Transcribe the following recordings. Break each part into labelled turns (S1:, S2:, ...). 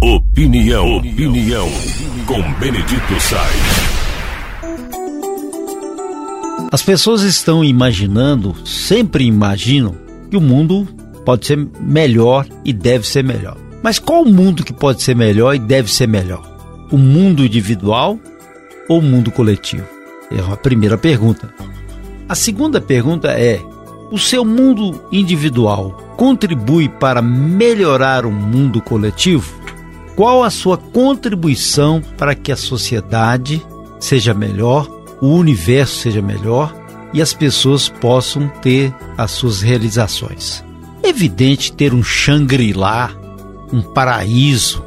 S1: Opinião, opinião, com Benedito Sainz.
S2: As pessoas estão imaginando, sempre imaginam, que o mundo pode ser melhor e deve ser melhor. Mas qual o mundo que pode ser melhor e deve ser melhor? O mundo individual ou o mundo coletivo? É a primeira pergunta. A segunda pergunta é: o seu mundo individual contribui para melhorar o mundo coletivo? Qual a sua contribuição para que a sociedade seja melhor, o universo seja melhor e as pessoas possam ter as suas realizações? É evidente ter um Shangri-La, um paraíso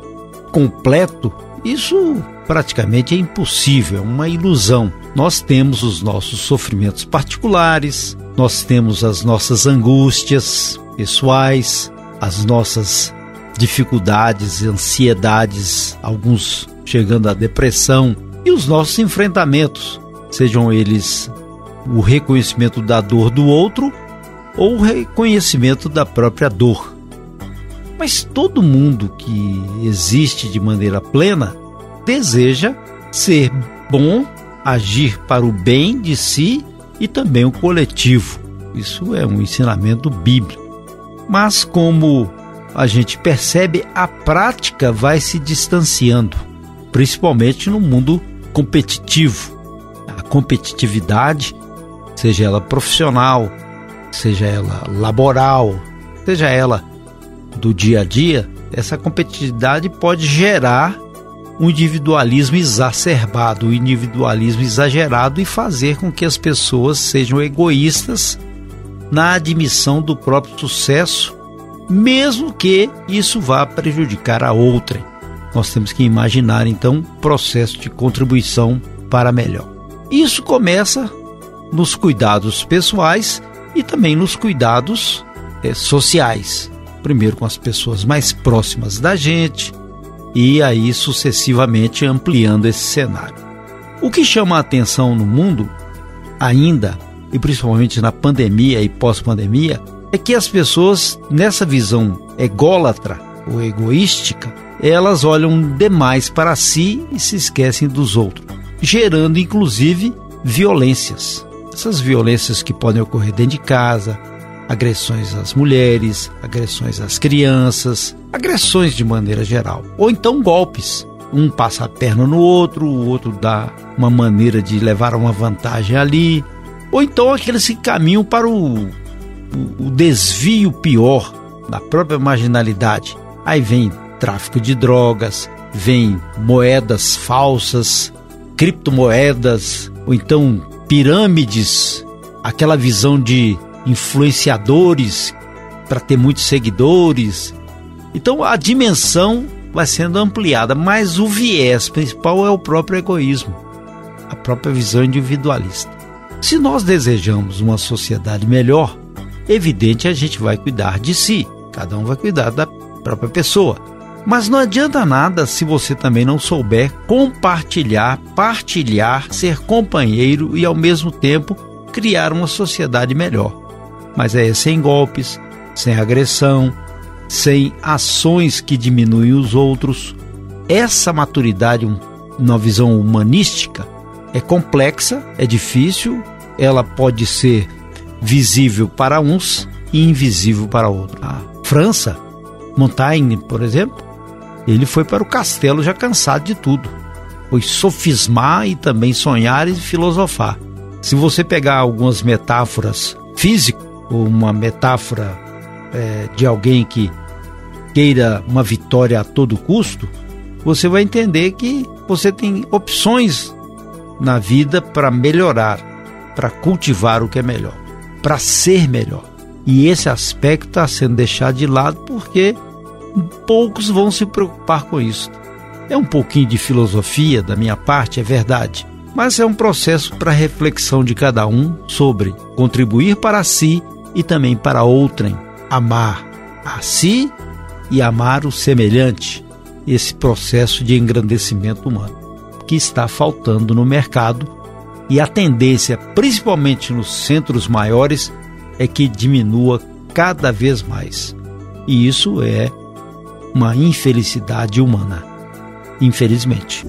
S2: completo, isso praticamente é impossível, é uma ilusão. Nós temos os nossos sofrimentos particulares, nós temos as nossas angústias pessoais, as nossas dificuldades, ansiedades, alguns chegando à depressão e os nossos enfrentamentos, sejam eles o reconhecimento da dor do outro ou o reconhecimento da própria dor. Mas todo mundo que existe de maneira plena deseja ser bom, agir para o bem de si e também o coletivo. Isso é um ensinamento bíblico. Mas como a gente percebe, a prática vai se distanciando, principalmente no mundo competitivo. A competitividade, seja ela profissional, seja ela laboral, seja ela do dia a dia, essa competitividade pode gerar um individualismo exacerbado, um individualismo exagerado e fazer com que as pessoas sejam egoístas na admissão do próprio sucesso, mesmo que isso vá prejudicar a outra. Nós temos que imaginar então um processo de contribuição para melhor. Isso começa nos cuidados pessoais e também nos cuidados é, sociais. Primeiro com as pessoas mais próximas da gente, e aí sucessivamente ampliando esse cenário. O que chama a atenção no mundo, ainda, e principalmente na pandemia e pós-pandemia, é que as pessoas, nessa visão ególatra ou egoística, elas olham demais para si e se esquecem dos outros, gerando inclusive violências. Essas violências que podem ocorrer dentro de casa, agressões às mulheres, agressões às crianças, agressões de maneira geral. Ou então golpes. Um passa a perna no outro, o outro dá uma maneira de levar uma vantagem ali. Ou então aqueles que caminham para o, o, o desvio pior da própria marginalidade. Aí vem tráfico de drogas, vem moedas falsas, criptomoedas, ou então pirâmides, aquela visão de influenciadores para ter muitos seguidores. Então a dimensão vai sendo ampliada, mas o viés principal é o próprio egoísmo, a própria visão individualista. Se nós desejamos uma sociedade melhor, evidente a gente vai cuidar de si, cada um vai cuidar da própria pessoa. Mas não adianta nada se você também não souber compartilhar, partilhar, ser companheiro e ao mesmo tempo criar uma sociedade melhor mas é sem golpes, sem agressão, sem ações que diminuem os outros. Essa maturidade, uma visão humanística, é complexa, é difícil, ela pode ser visível para uns e invisível para outros. A França, Montaigne, por exemplo, ele foi para o castelo já cansado de tudo. Foi sofismar e também sonhar e filosofar. Se você pegar algumas metáforas físicas, uma metáfora é, de alguém que queira uma vitória a todo custo, você vai entender que você tem opções na vida para melhorar, para cultivar o que é melhor, para ser melhor. E esse aspecto está sendo deixado de lado porque poucos vão se preocupar com isso. É um pouquinho de filosofia da minha parte, é verdade, mas é um processo para reflexão de cada um sobre contribuir para si e também para outrem, amar a si e amar o semelhante, esse processo de engrandecimento humano que está faltando no mercado e a tendência, principalmente nos centros maiores, é que diminua cada vez mais. E isso é uma infelicidade humana. Infelizmente.